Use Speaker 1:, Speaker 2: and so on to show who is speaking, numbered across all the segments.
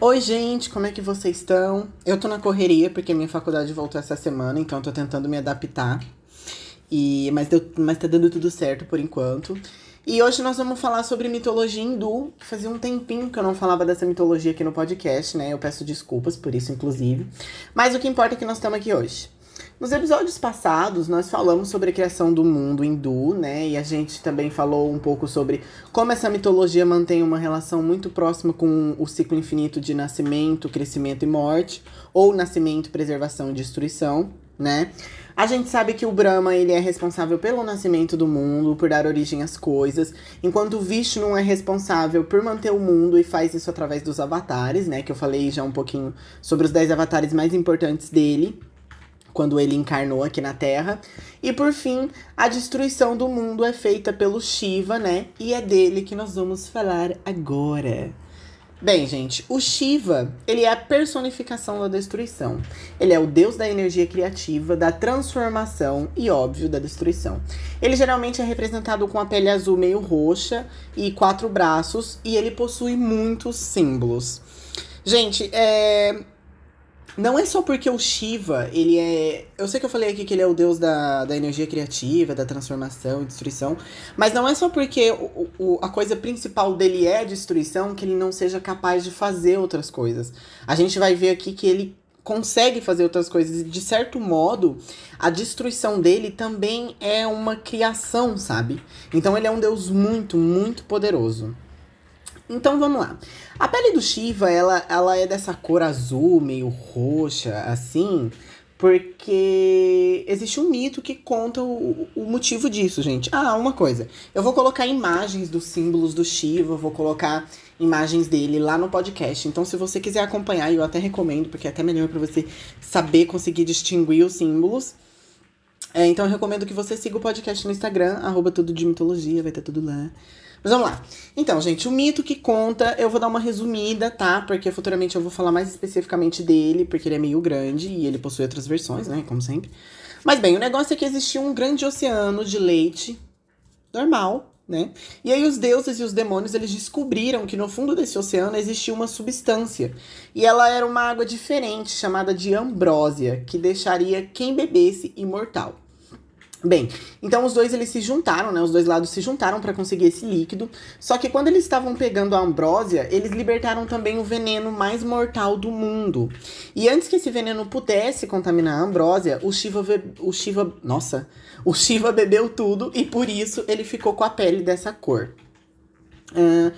Speaker 1: Oi, gente, como é que vocês estão? Eu tô na correria porque minha faculdade voltou essa semana, então eu tô tentando me adaptar. E mas, deu, mas tá dando tudo certo por enquanto. E hoje nós vamos falar sobre mitologia hindu, fazia um tempinho que eu não falava dessa mitologia aqui no podcast, né? Eu peço desculpas por isso, inclusive. Mas o que importa é que nós estamos aqui hoje. Nos episódios passados, nós falamos sobre a criação do mundo hindu, né? E a gente também falou um pouco sobre como essa mitologia mantém uma relação muito próxima com o ciclo infinito de nascimento, crescimento e morte, ou nascimento, preservação e destruição, né? A gente sabe que o Brahma ele é responsável pelo nascimento do mundo, por dar origem às coisas, enquanto o Vishnu é responsável por manter o mundo e faz isso através dos avatares, né? Que eu falei já um pouquinho sobre os 10 avatares mais importantes dele, quando ele encarnou aqui na Terra. E por fim, a destruição do mundo é feita pelo Shiva, né? E é dele que nós vamos falar agora. Bem, gente, o Shiva, ele é a personificação da destruição. Ele é o deus da energia criativa, da transformação e, óbvio, da destruição. Ele geralmente é representado com a pele azul meio roxa e quatro braços, e ele possui muitos símbolos. Gente, é, não é só porque o Shiva, ele é. Eu sei que eu falei aqui que ele é o deus da, da energia criativa, da transformação e destruição. Mas não é só porque o, o, a coisa principal dele é destruição que ele não seja capaz de fazer outras coisas. A gente vai ver aqui que ele consegue fazer outras coisas. E, de certo modo, a destruição dele também é uma criação, sabe? Então ele é um deus muito, muito poderoso. Então vamos lá. A pele do Shiva, ela, ela é dessa cor azul, meio roxa, assim, porque existe um mito que conta o, o motivo disso, gente. Ah, uma coisa. Eu vou colocar imagens dos símbolos do Shiva, vou colocar imagens dele lá no podcast. Então, se você quiser acompanhar, eu até recomendo, porque é até melhor para você saber conseguir distinguir os símbolos. É, então, eu recomendo que você siga o podcast no Instagram, arroba tudo de mitologia, vai ter tudo lá. Mas vamos lá. Então, gente, o mito que conta, eu vou dar uma resumida, tá? Porque futuramente eu vou falar mais especificamente dele, porque ele é meio grande e ele possui outras versões, né? Como sempre. Mas bem, o negócio é que existia um grande oceano de leite normal, né? E aí os deuses e os demônios, eles descobriram que no fundo desse oceano existia uma substância. E ela era uma água diferente, chamada de ambrósia, que deixaria quem bebesse imortal. Bem, então os dois eles se juntaram, né? Os dois lados se juntaram para conseguir esse líquido. Só que quando eles estavam pegando a ambrósia, eles libertaram também o veneno mais mortal do mundo. E antes que esse veneno pudesse contaminar a ambrósia, o Shiva, o Shiva, nossa, o Shiva bebeu tudo e por isso ele ficou com a pele dessa cor. Uh,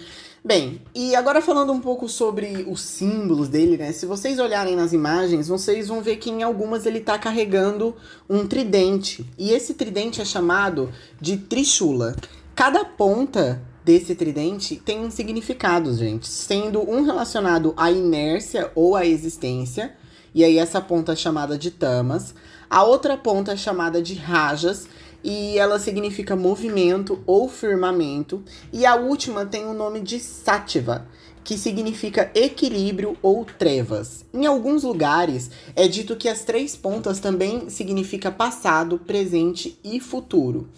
Speaker 1: Bem, e agora falando um pouco sobre os símbolos dele, né? Se vocês olharem nas imagens, vocês vão ver que em algumas ele tá carregando um tridente. E esse tridente é chamado de Trishula. Cada ponta desse tridente tem um significado, gente, sendo um relacionado à inércia ou à existência, e aí essa ponta é chamada de tamas, a outra ponta é chamada de rajas, e ela significa movimento ou firmamento. E a última tem o nome de Sativa, que significa equilíbrio ou trevas. Em alguns lugares é dito que as três pontas também significa passado, presente e futuro.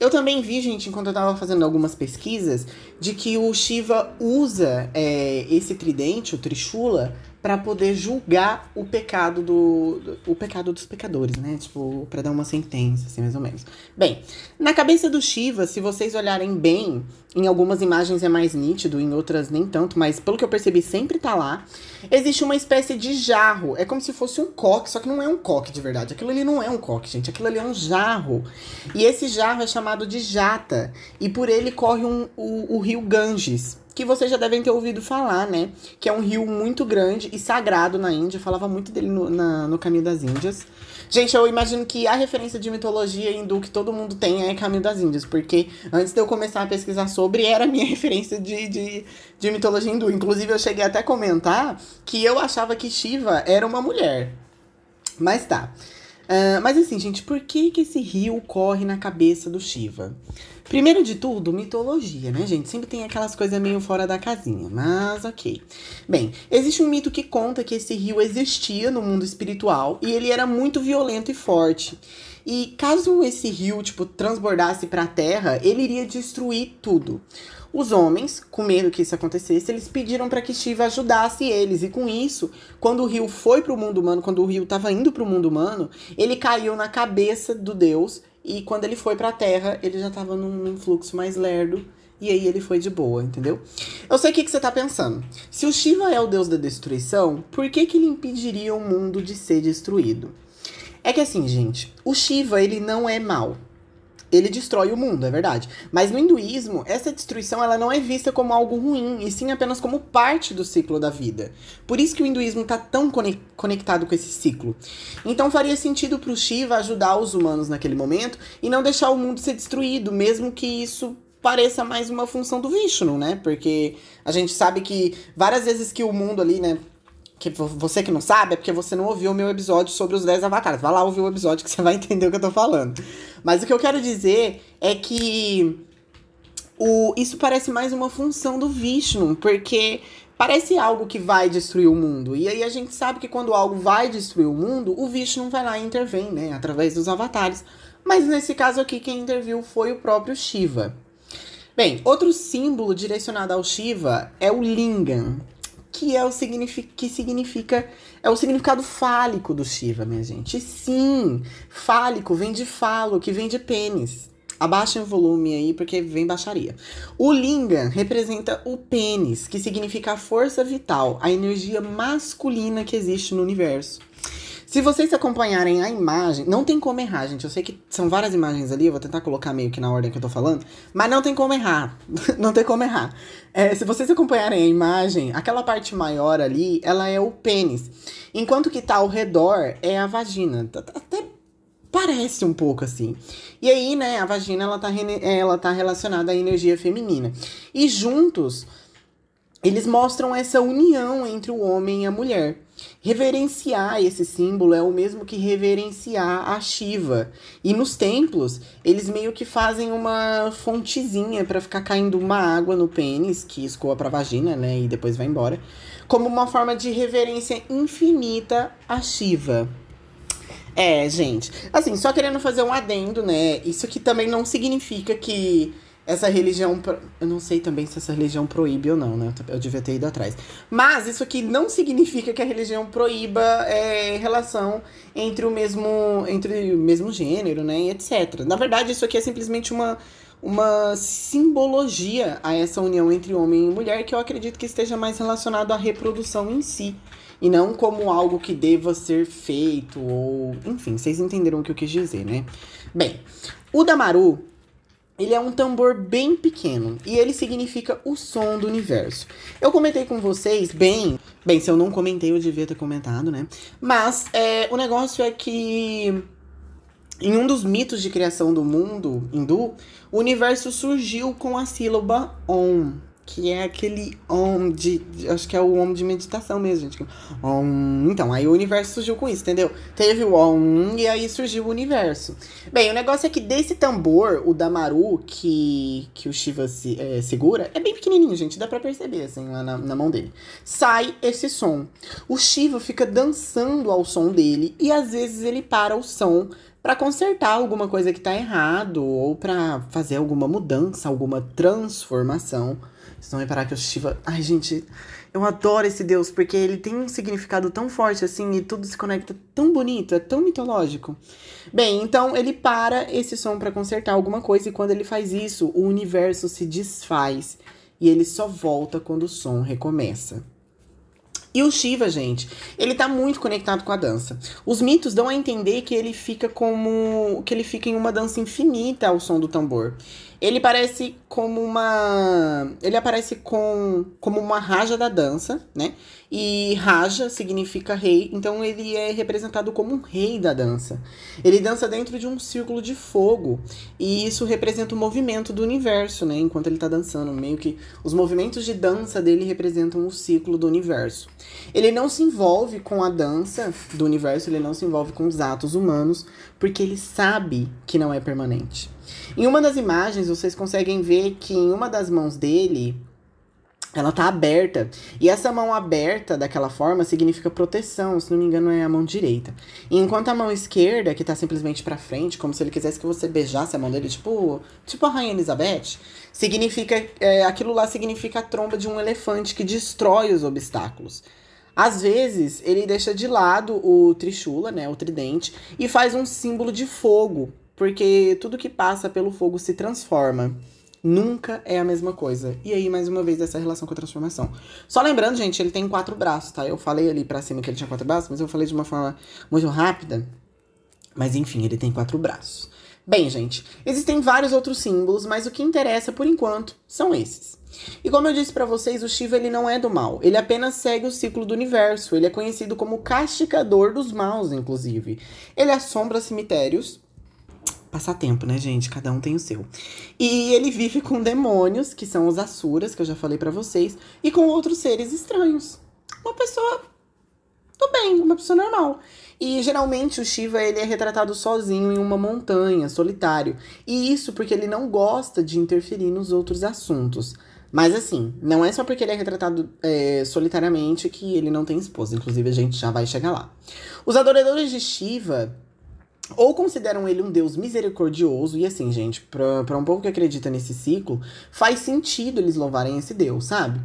Speaker 1: Eu também vi, gente, enquanto eu estava fazendo algumas pesquisas, de que o Shiva usa é, esse tridente, o Trishula, para poder julgar o pecado do, o pecado dos pecadores, né? Tipo, para dar uma sentença, assim, mais ou menos. Bem, na cabeça do Shiva, se vocês olharem bem, em algumas imagens é mais nítido, em outras nem tanto, mas pelo que eu percebi, sempre tá lá. Existe uma espécie de jarro. É como se fosse um coque, só que não é um coque de verdade. Aquilo ali não é um coque, gente. Aquilo ali é um jarro. E esse jarro é chamado de jata. E por ele corre um, o, o rio Ganges que vocês já devem ter ouvido falar, né? Que é um rio muito grande e sagrado na Índia. Eu falava muito dele no, na, no Caminho das Índias. Gente, eu imagino que a referência de mitologia hindu que todo mundo tem é Caminho das Índias, porque antes de eu começar a pesquisar sobre, era a minha referência de, de, de mitologia hindu. Inclusive, eu cheguei até a comentar que eu achava que Shiva era uma mulher. Mas tá. Uh, mas assim, gente, por que, que esse rio corre na cabeça do Shiva? Primeiro de tudo, mitologia, né, gente? Sempre tem aquelas coisas meio fora da casinha, mas ok. Bem, existe um mito que conta que esse rio existia no mundo espiritual e ele era muito violento e forte. E caso esse rio, tipo, transbordasse para a terra, ele iria destruir tudo. Os homens, com medo que isso acontecesse, eles pediram para que Shiva ajudasse eles. E com isso, quando o rio foi para o mundo humano, quando o rio estava indo para o mundo humano, ele caiu na cabeça do deus. E quando ele foi para a terra, ele já estava num, fluxo mais lerdo. E aí ele foi de boa, entendeu? Eu sei o que, que você tá pensando. Se o Shiva é o deus da destruição, por que, que ele impediria o mundo de ser destruído? É que assim, gente, o Shiva, ele não é mal ele destrói o mundo, é verdade. Mas no hinduísmo, essa destruição ela não é vista como algo ruim, e sim apenas como parte do ciclo da vida. Por isso que o hinduísmo está tão conectado com esse ciclo. Então faria sentido para o Shiva ajudar os humanos naquele momento e não deixar o mundo ser destruído, mesmo que isso pareça mais uma função do Vishnu, né? Porque a gente sabe que várias vezes que o mundo ali, né, que você que não sabe, é porque você não ouviu o meu episódio sobre os 10 avatares. Vai lá ouvir o episódio que você vai entender o que eu tô falando. Mas o que eu quero dizer é que o, isso parece mais uma função do Vishnu, porque parece algo que vai destruir o mundo. E aí a gente sabe que quando algo vai destruir o mundo, o Vishnu vai lá e intervém, né? Através dos avatares. Mas nesse caso aqui, quem interviu foi o próprio Shiva. Bem, outro símbolo direcionado ao Shiva é o Lingam, que é o signific, que significa é o significado fálico do Shiva, minha gente. E sim, fálico vem de falo, que vem de pênis. Abaixem o volume aí, porque vem baixaria. O Lingam representa o pênis, que significa a força vital, a energia masculina que existe no universo. Se vocês acompanharem a imagem, não tem como errar, gente. Eu sei que são várias imagens ali, eu vou tentar colocar meio que na ordem que eu tô falando, mas não tem como errar. não tem como errar. É, se vocês acompanharem a imagem, aquela parte maior ali, ela é o pênis. Enquanto que tá ao redor é a vagina. Até parece um pouco assim. E aí, né, a vagina ela tá, ela tá relacionada à energia feminina. E juntos, eles mostram essa união entre o homem e a mulher. Reverenciar esse símbolo é o mesmo que reverenciar a Shiva. E nos templos, eles meio que fazem uma fontezinha para ficar caindo uma água no pênis, que escoa pra vagina, né? E depois vai embora. Como uma forma de reverência infinita a Shiva. É, gente. Assim, só querendo fazer um adendo, né? Isso aqui também não significa que essa religião. Eu não sei também se essa religião proíbe ou não, né? Eu devia ter ido atrás. Mas isso aqui não significa que a religião proíba é, relação entre o mesmo. entre o mesmo gênero, né? E etc. Na verdade, isso aqui é simplesmente uma. Uma simbologia a essa união entre homem e mulher que eu acredito que esteja mais relacionado à reprodução em si e não como algo que deva ser feito ou enfim, vocês entenderam o que eu quis dizer, né? Bem, o Damaru ele é um tambor bem pequeno e ele significa o som do universo. Eu comentei com vocês, bem, bem, se eu não comentei, eu devia ter comentado, né? Mas é, o negócio é que em um dos mitos de criação do mundo hindu, o universo surgiu com a sílaba Om que é aquele om de, acho que é o om de meditação mesmo, gente. Om, então, aí o universo surgiu com isso, entendeu? Teve o om e aí surgiu o universo. Bem, o negócio é que desse tambor, o Damaru, que, que o Shiva se, é, segura, é bem pequenininho, gente, dá pra perceber, assim, lá na, na mão dele. Sai esse som. O Shiva fica dançando ao som dele e às vezes ele para o som para consertar alguma coisa que tá errado ou para fazer alguma mudança, alguma transformação vocês vão reparar que o Shiva. Ai, gente, eu adoro esse deus, porque ele tem um significado tão forte assim e tudo se conecta tão bonito, é tão mitológico. Bem, então ele para esse som para consertar alguma coisa e quando ele faz isso, o universo se desfaz e ele só volta quando o som recomeça. E o Shiva, gente, ele tá muito conectado com a dança. Os mitos dão a entender que ele fica como que ele fica em uma dança infinita ao som do tambor. Ele parece como uma. Ele aparece com, como uma raja da dança, né? E raja significa rei, então ele é representado como um rei da dança. Ele dança dentro de um círculo de fogo, e isso representa o movimento do universo, né? Enquanto ele tá dançando, meio que os movimentos de dança dele representam o ciclo do universo. Ele não se envolve com a dança do universo, ele não se envolve com os atos humanos, porque ele sabe que não é permanente. Em uma das imagens, vocês conseguem ver que em uma das mãos dele ela tá aberta. E essa mão aberta daquela forma significa proteção, se não me engano é a mão direita. E enquanto a mão esquerda, que tá simplesmente para frente, como se ele quisesse que você beijasse a mão dele, tipo, tipo a rainha Elizabeth, significa é, aquilo lá significa a tromba de um elefante que destrói os obstáculos. Às vezes, ele deixa de lado o trichula, né, o tridente, e faz um símbolo de fogo, porque tudo que passa pelo fogo se transforma. Nunca é a mesma coisa. E aí, mais uma vez, essa relação com a transformação. Só lembrando, gente, ele tem quatro braços, tá? Eu falei ali pra cima que ele tinha quatro braços, mas eu falei de uma forma muito rápida. Mas enfim, ele tem quatro braços. Bem, gente, existem vários outros símbolos, mas o que interessa por enquanto são esses. E como eu disse para vocês, o Shiva ele não é do mal, ele apenas segue o ciclo do universo. Ele é conhecido como castigador dos maus, inclusive. Ele assombra cemitérios, passatempo, né, gente? Cada um tem o seu. E ele vive com demônios, que são os Asuras, que eu já falei para vocês, e com outros seres estranhos. Uma pessoa do bem, uma pessoa normal. E geralmente o Shiva ele é retratado sozinho em uma montanha, solitário. E isso porque ele não gosta de interferir nos outros assuntos. Mas assim, não é só porque ele é retratado é, solitariamente que ele não tem esposa. Inclusive, a gente já vai chegar lá. Os adoradores de Shiva ou consideram ele um deus misericordioso, e assim, gente, pra, pra um povo que acredita nesse ciclo, faz sentido eles louvarem esse deus, sabe?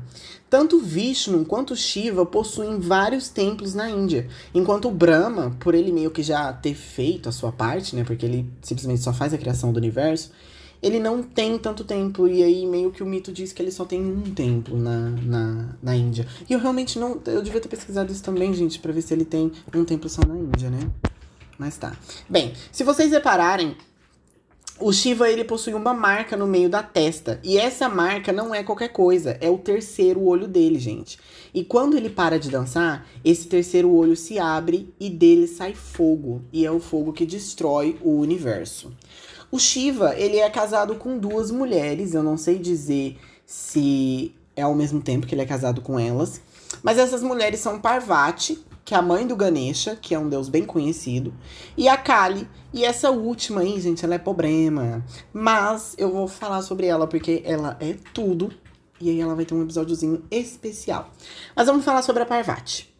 Speaker 1: Tanto Vishnu quanto Shiva possuem vários templos na Índia, enquanto Brahma, por ele meio que já ter feito a sua parte, né, porque ele simplesmente só faz a criação do universo, ele não tem tanto templo, e aí meio que o mito diz que ele só tem um templo na, na, na Índia. E eu realmente não. Eu devia ter pesquisado isso também, gente, para ver se ele tem um templo só na Índia, né? Mas tá. Bem, se vocês repararem, o Shiva ele possui uma marca no meio da testa. E essa marca não é qualquer coisa, é o terceiro olho dele, gente. E quando ele para de dançar, esse terceiro olho se abre e dele sai fogo. E é o fogo que destrói o universo. O Shiva, ele é casado com duas mulheres, eu não sei dizer se é ao mesmo tempo que ele é casado com elas. Mas essas mulheres são Parvati, que é a mãe do Ganesha, que é um deus bem conhecido, e a Kali. E essa última aí, gente, ela é problema. Mas eu vou falar sobre ela porque ela é tudo. E aí ela vai ter um episódiozinho especial. Mas vamos falar sobre a Parvati.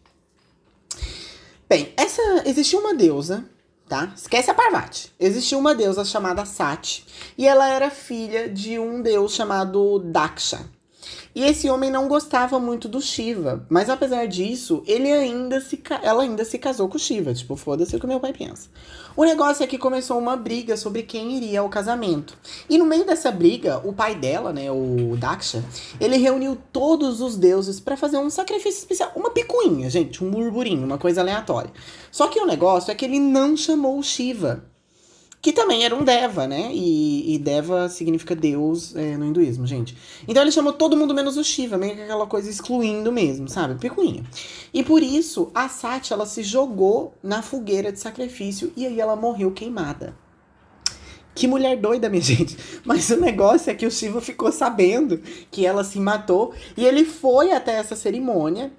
Speaker 1: Bem, essa existiu uma deusa, tá? Esquece a Parvati. Existiu uma deusa chamada Sati, e ela era filha de um deus chamado Daksha. E esse homem não gostava muito do Shiva, mas apesar disso, ele ainda se ela ainda se casou com o Shiva, tipo, foda-se o que meu pai pensa. O negócio é que começou uma briga sobre quem iria ao casamento. E no meio dessa briga, o pai dela, né, o Daksha, ele reuniu todos os deuses para fazer um sacrifício especial, uma picuinha, gente, um burburinho, uma coisa aleatória. Só que o negócio é que ele não chamou o Shiva que também era um Deva, né? E, e Deva significa Deus é, no hinduísmo, gente. Então ele chamou todo mundo menos o Shiva, meio que aquela coisa excluindo mesmo, sabe? Picuinha. E por isso, a Sati, ela se jogou na fogueira de sacrifício e aí ela morreu queimada. Que mulher doida, minha gente. Mas o negócio é que o Shiva ficou sabendo que ela se matou e ele foi até essa cerimônia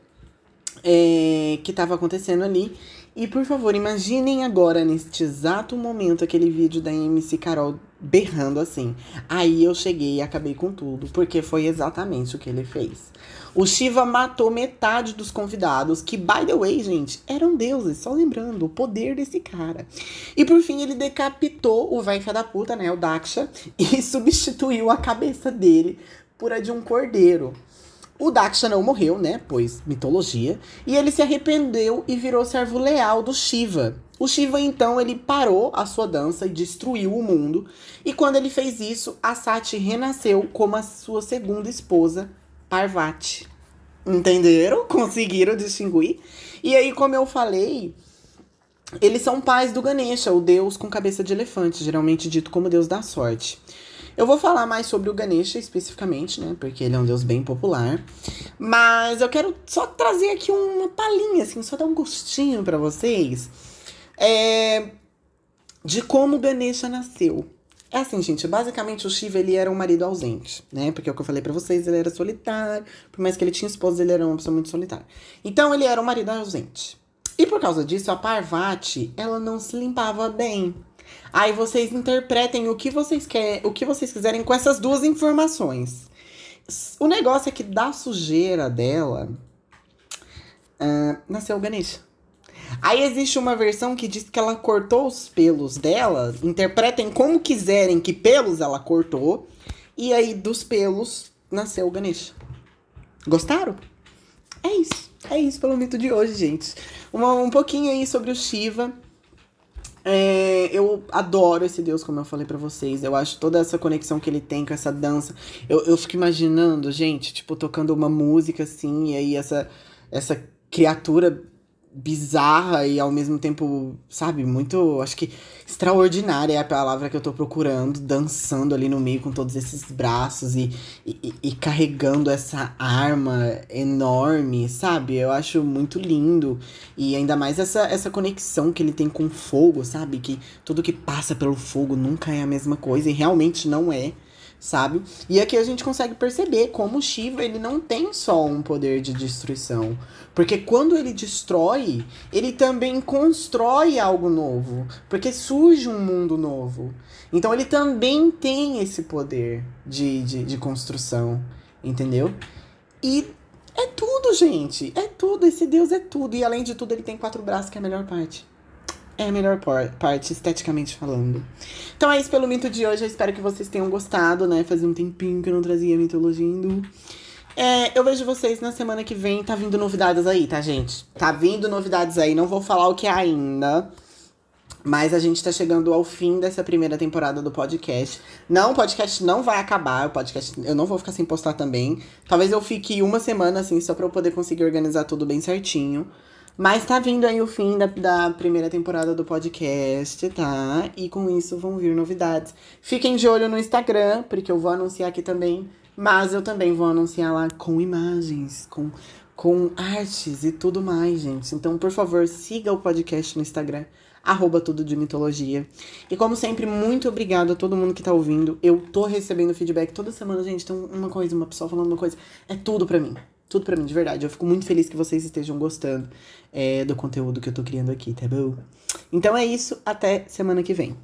Speaker 1: é, que estava acontecendo ali e por favor, imaginem agora, neste exato momento, aquele vídeo da MC Carol berrando assim. Aí eu cheguei e acabei com tudo, porque foi exatamente o que ele fez. O Shiva matou metade dos convidados, que, by the way, gente, eram deuses, só lembrando, o poder desse cara. E por fim, ele decapitou o vai da puta, né, o Daksha, e substituiu a cabeça dele por a de um cordeiro. O Daksha não morreu, né? Pois mitologia. E ele se arrependeu e virou servo leal do Shiva. O Shiva, então, ele parou a sua dança e destruiu o mundo. E quando ele fez isso, a Sati renasceu como a sua segunda esposa, Parvati. Entenderam? Conseguiram distinguir? E aí, como eu falei, eles são pais do Ganesha, o deus com cabeça de elefante, geralmente dito como deus da sorte. Eu vou falar mais sobre o Ganesha especificamente, né? Porque ele é um deus bem popular. Mas eu quero só trazer aqui uma palhinha, assim, só dar um gostinho para vocês. É, de como o Ganesha nasceu. É assim, gente, basicamente o Shiva ele era um marido ausente, né? Porque é o que eu falei para vocês, ele era solitário, por mais que ele tinha esposa, ele era uma pessoa muito solitária. Então ele era um marido ausente. E por causa disso, a Parvati, ela não se limpava bem. Aí vocês interpretem o que vocês querem, o que vocês quiserem com essas duas informações. O negócio é que da sujeira dela uh, nasceu o Ganesha. Aí existe uma versão que diz que ela cortou os pelos dela. Interpretem como quiserem que pelos ela cortou. E aí dos pelos nasceu o Ganesha. Gostaram? É isso. É isso pelo mito de hoje, gente. Uma, um pouquinho aí sobre o Shiva. É, eu adoro esse Deus, como eu falei para vocês. Eu acho toda essa conexão que ele tem com essa dança. Eu, eu fico imaginando, gente, tipo, tocando uma música assim, e aí essa, essa criatura bizarra e ao mesmo tempo, sabe, muito, acho que extraordinária é a palavra que eu tô procurando, dançando ali no meio com todos esses braços e, e, e, carregando essa arma enorme, sabe? Eu acho muito lindo. E ainda mais essa, essa conexão que ele tem com o fogo, sabe? Que tudo que passa pelo fogo nunca é a mesma coisa e realmente não é sabe? E aqui a gente consegue perceber como Shiva ele não tem só um poder de destruição, porque quando ele destrói, ele também constrói algo novo, porque surge um mundo novo. Então ele também tem esse poder de, de, de construção, entendeu? E é tudo, gente. É tudo. Esse Deus é tudo. E além de tudo, ele tem quatro braços, que é a melhor parte é a melhor parte, esteticamente falando. Então é isso pelo mito de hoje. Eu espero que vocês tenham gostado, né? Fazia um tempinho que eu não trazia mitologia hindu. É, eu vejo vocês na semana que vem. Tá vindo novidades aí, tá, gente? Tá vindo novidades aí. Não vou falar o que é ainda. Mas a gente tá chegando ao fim dessa primeira temporada do podcast. Não, o podcast não vai acabar. O podcast eu não vou ficar sem postar também. Talvez eu fique uma semana assim, só pra eu poder conseguir organizar tudo bem certinho. Mas tá vindo aí o fim da, da primeira temporada do podcast, tá? E com isso vão vir novidades. Fiquem de olho no Instagram, porque eu vou anunciar aqui também. Mas eu também vou anunciar lá com imagens, com, com artes e tudo mais, gente. Então, por favor, siga o podcast no Instagram, arroba tudo de mitologia. E como sempre, muito obrigado a todo mundo que tá ouvindo. Eu tô recebendo feedback toda semana, gente. Então, uma coisa, uma pessoa falando uma coisa, é tudo pra mim. Tudo pra mim, de verdade. Eu fico muito feliz que vocês estejam gostando é, do conteúdo que eu tô criando aqui, tá bom? Então é isso, até semana que vem.